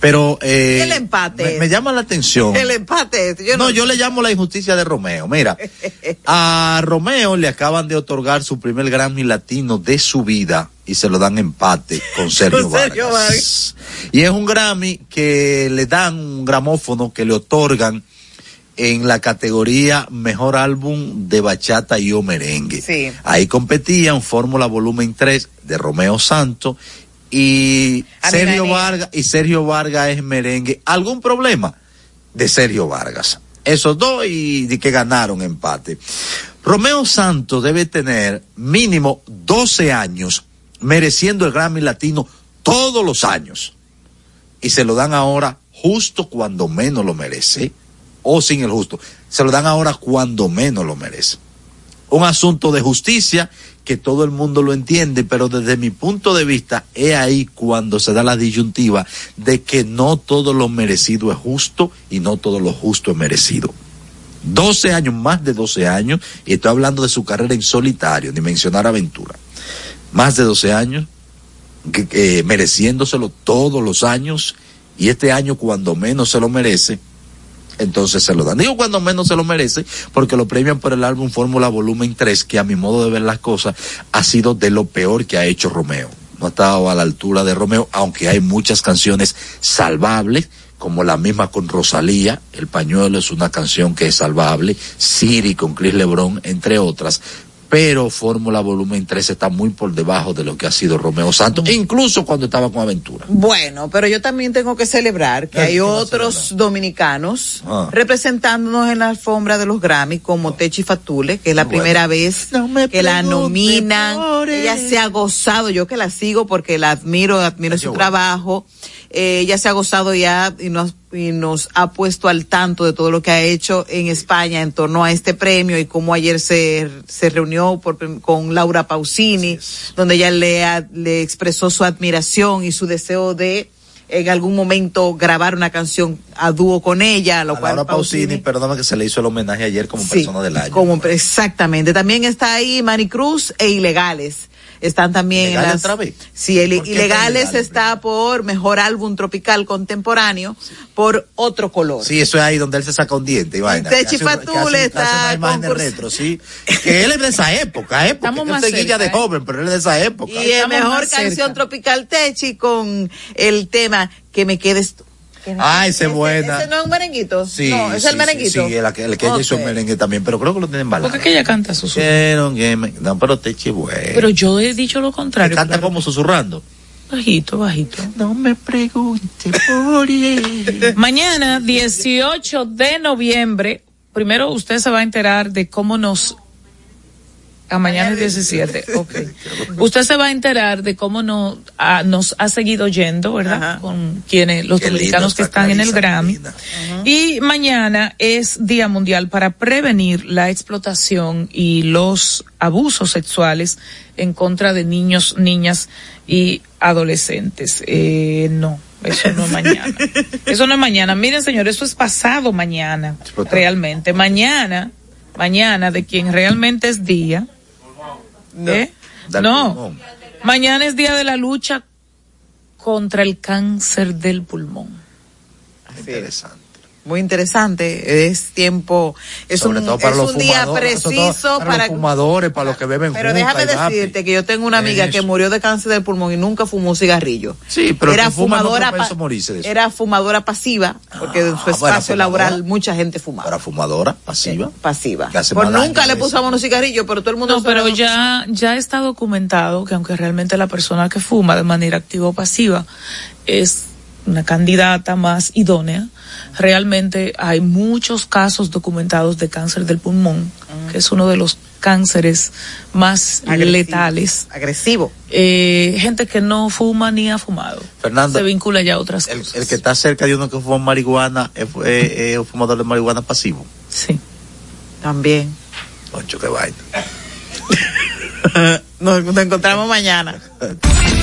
Pero eh, El empate. me, me llama la atención. El empate. Yo no, yo le llamo la injusticia de Romeo. Mira, a Romeo le acaban de otorgar su primer Grammy latino de su vida y se lo dan empate con Sergio, Con Sergio Vargas. Y es un Grammy que le dan un gramófono que le otorgan en la categoría Mejor Álbum de Bachata y o Merengue. Sí. Ahí competían Fórmula Volumen 3 de Romeo Santos y Amiga Sergio. Vargas y Sergio Vargas es merengue. ¿Algún problema? De Sergio Vargas. Esos dos y de que ganaron empate. Romeo Santos debe tener mínimo 12 años mereciendo el Grammy Latino todos los años. Y se lo dan ahora justo cuando menos lo merece. O sin el justo. Se lo dan ahora cuando menos lo merece un asunto de justicia que todo el mundo lo entiende, pero desde mi punto de vista es ahí cuando se da la disyuntiva de que no todo lo merecido es justo y no todo lo justo es merecido. 12 años, más de 12 años, y estoy hablando de su carrera en solitario, ni mencionar aventura. Más de 12 años, que, que mereciéndoselo todos los años, y este año cuando menos se lo merece, entonces se lo dan. Digo cuando menos se lo merece, porque lo premian por el álbum Fórmula Volumen 3, que a mi modo de ver las cosas ha sido de lo peor que ha hecho Romeo. No ha estado a la altura de Romeo, aunque hay muchas canciones salvables, como la misma con Rosalía, El Pañuelo es una canción que es salvable, Siri con Chris Lebron, entre otras. Pero Fórmula Volumen 3 está muy por debajo de lo que ha sido Romeo Santos, incluso cuando estaba con Aventura. Bueno, pero yo también tengo que celebrar que ¿Qué- hay otros dominicanos Ah. representándonos en la alfombra de los Grammy, como Techi Fatule, que es la primera vez que la nominan. Ella se ha gozado, yo que la sigo porque la admiro, admiro su trabajo. Eh, ella se ha gozado ya y nos, y nos ha puesto al tanto de todo lo que ha hecho en España en torno a este premio y cómo ayer se, se reunió por con Laura Pausini, donde ella le, ha- le expresó su admiración y su deseo de en algún momento grabar una canción a dúo con ella, lo A cual Laura Pausini, perdóname que se le hizo el homenaje ayer como Sí, persona del año. como exactamente. También está ahí Manny Cruz e Ilegales. Están también en ¿Ilegales las- otra vez? Sí, el- ¿Por qué está Ilegales está por mejor álbum tropical contemporáneo por otro color. Sí, eso es ahí donde él se saca un diente y vaina. Techi Fatule está concurs- retro, sí. Que él es de esa época, ¿eh? Porque Estamos más cerca, de ¿eh? joven, pero él es de esa época. Y el mejor canción tropical Techi con el tema Que me quedes tú. Ah, ese es buena. ¿Ese no es un merenguito? Sí, no, es sí, el merenguito. Sí, sí, el, que- el que ella hizo merengue también, pero creo que lo tienen balada. Porque que ella canta susurrando. No, pero te eche bueno. Pero yo he dicho lo contrario. canta como susurrando. Bajito, bajito. No me pregunte por él. Mañana, 18 de noviembre, primero usted se va a enterar de cómo nos... A mañana es 17, ok. Usted se va a enterar de cómo no, ah, nos ha seguido yendo, ¿verdad? Con quienes, los Qué dominicanos que está están en el Grammy. Y mañana es Día Mundial para prevenir la explotación y los abusos sexuales en contra de niños, niñas y adolescentes. Eh, no, eso no es mañana. Eso no es mañana. Miren, señor, eso es pasado mañana. Realmente. Mañana, mañana, de quien realmente es día. ¿Eh? Del No. pulmón. Mañana es día de la lucha contra el cáncer del pulmón. Interesante. Muy interesante. Es tiempo, es Sobre un, todo para es los un día preciso para, para, los fumadores, para los que beben Pero déjame vape. decirte que yo tengo una amiga que Eso. murió de cáncer del pulmón y nunca fumó un cigarrillo. Sí, pero era que no fumadora, pa- morirse eso. era fumadora pasiva, porque en su Ah, espacio fumadora. laboral mucha gente fumaba. Para fumadora, pasiva. Pasiva. Que hace Pues más daño nunca le veces. pusimos unos cigarrillos, pero todo el mundo No, pero ya, ya está documentado que aunque realmente la persona que fuma de manera activa o pasiva es una candidata más idónea, realmente hay muchos casos documentados de cáncer del pulmón, que es uno de los cánceres más Agresivo. letales. Agresivo. Eh, gente que no fuma ni ha fumado. Fernando, Se vincula ya a otras el, cosas. el que está cerca de uno que fuma marihuana es, es un fumador de marihuana pasivo. Sí. También. Concho, qué vaina. Nos, nos encontramos mañana.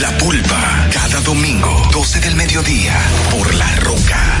La pulpa, cada domingo, 12 del mediodía, por La Roca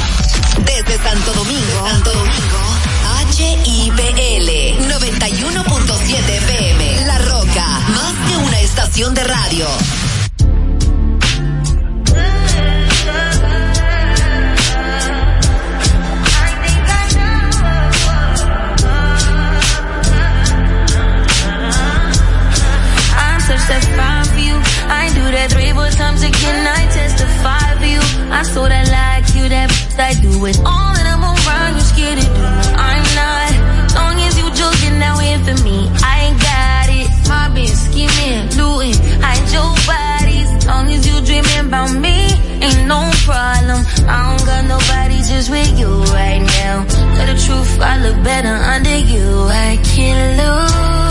Desde Santo Domingo, Santo Domingo, HIPL 91.7 FM. La Roca, más que una estación de radio. I do that three more times again. I testify for you. I saw that like you, that I do it all, and I'm around. You scared to do. I'm not. Long as you joking now in for me, I ain't got it. Mobbing, scheming, looting, hide your bodies. Long as you dreaming about me, ain't no problem. I don't got nobody just with you right now. Tell the truth, I look better under you. I can't lose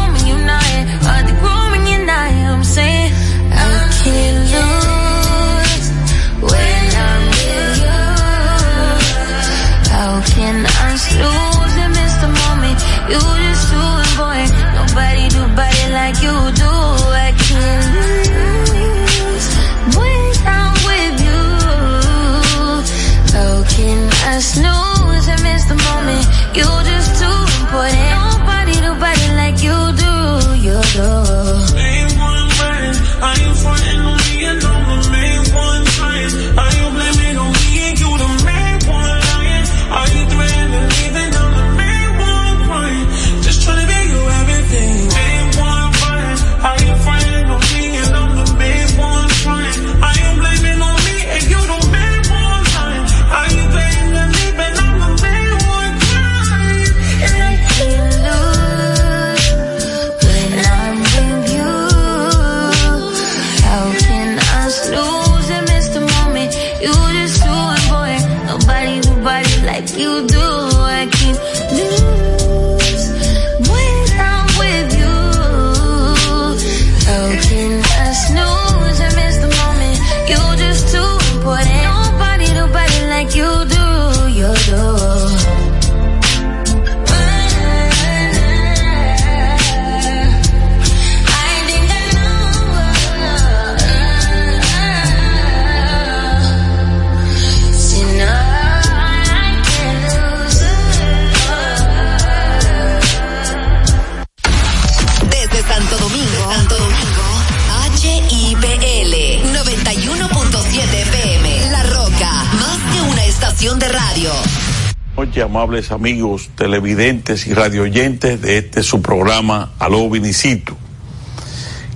amigos televidentes y radioyentes de este su programa Aló Vinicito,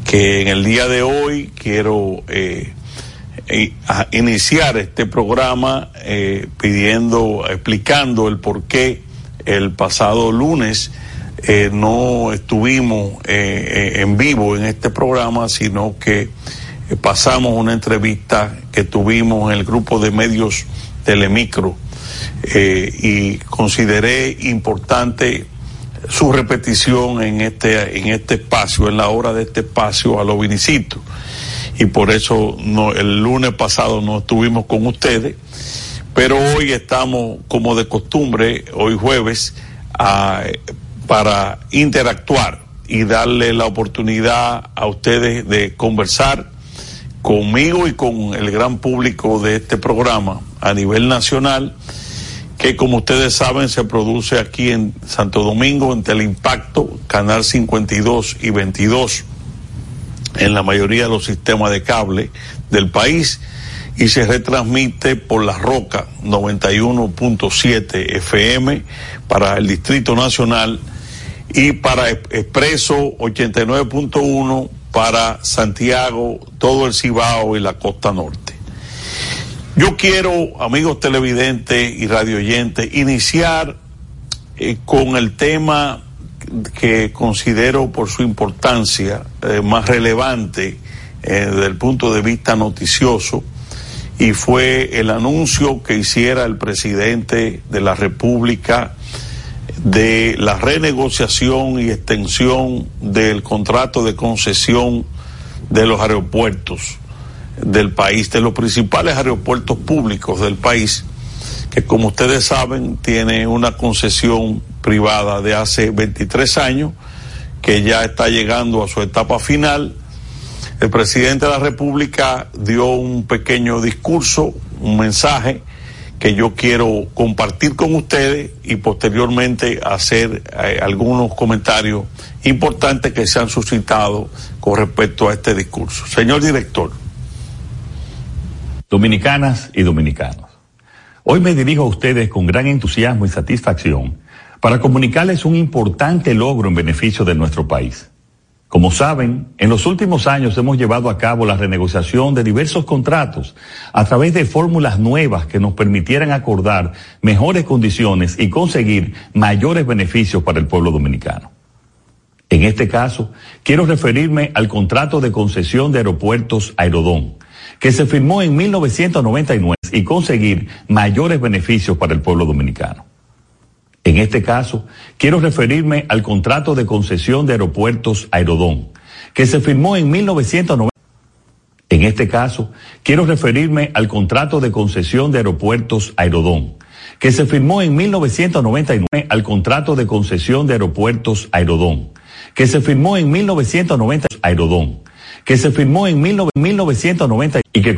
que en el día de hoy quiero eh, eh, iniciar este programa eh, pidiendo, explicando el por qué el pasado lunes no estuvimos en vivo en este programa, sino que pasamos una entrevista que tuvimos en el grupo de medios Telemicro eh, y consideré importante su repetición en este en este espacio, en la hora de este espacio a lo vinicito. Y por eso el lunes pasado no estuvimos con ustedes, pero hoy estamos como de costumbre, hoy jueves, para interactuar y darle la oportunidad a ustedes de conversar conmigo y con el gran público de este programa a nivel nacional, que como ustedes saben se produce aquí en Santo Domingo, en Teleimpacto, Canal 52 y 22, en la mayoría de los sistemas de cable del país, y se retransmite por La Roca 91.7 FM para el Distrito Nacional y para Expreso 89.1 para Santiago, todo el Cibao y la costa norte. Yo quiero, amigos televidentes y radioyentes, iniciar eh, con el tema que considero por su importancia eh, más relevante eh, desde el punto de vista noticioso y fue el anuncio que hiciera el presidente de la República de la renegociación y extensión del contrato de concesión de los aeropuertos del país, de los principales aeropuertos públicos del país, que como ustedes saben tiene una concesión privada de hace 23 años, que ya está llegando a su etapa final, el presidente de la República dio un pequeño discurso, un mensaje que yo quiero compartir con ustedes y posteriormente hacer eh, algunos comentarios importantes que se han suscitado con respecto a este discurso. Señor director. Dominicanas y dominicanos, hoy me dirijo a ustedes con gran entusiasmo y satisfacción para comunicarles un importante logro en beneficio de nuestro país. Como saben, en los últimos años hemos llevado a cabo la renegociación de diversos contratos a través de fórmulas nuevas que nos permitieran acordar mejores condiciones y conseguir mayores beneficios para el pueblo dominicano. En este caso, quiero referirme al contrato de concesión de aeropuertos Aerodón, que se firmó en 1999 y conseguir mayores beneficios para el pueblo dominicano. En este caso, quiero referirme al contrato de concesión de aeropuertos Aerodón, que se firmó en 1990. En este caso, quiero referirme al contrato de concesión de aeropuertos Aerodón, que se firmó en 1999 al contrato de concesión de aeropuertos Aerodón, que se firmó en 1990 Aerodón, que se firmó en 1990 y que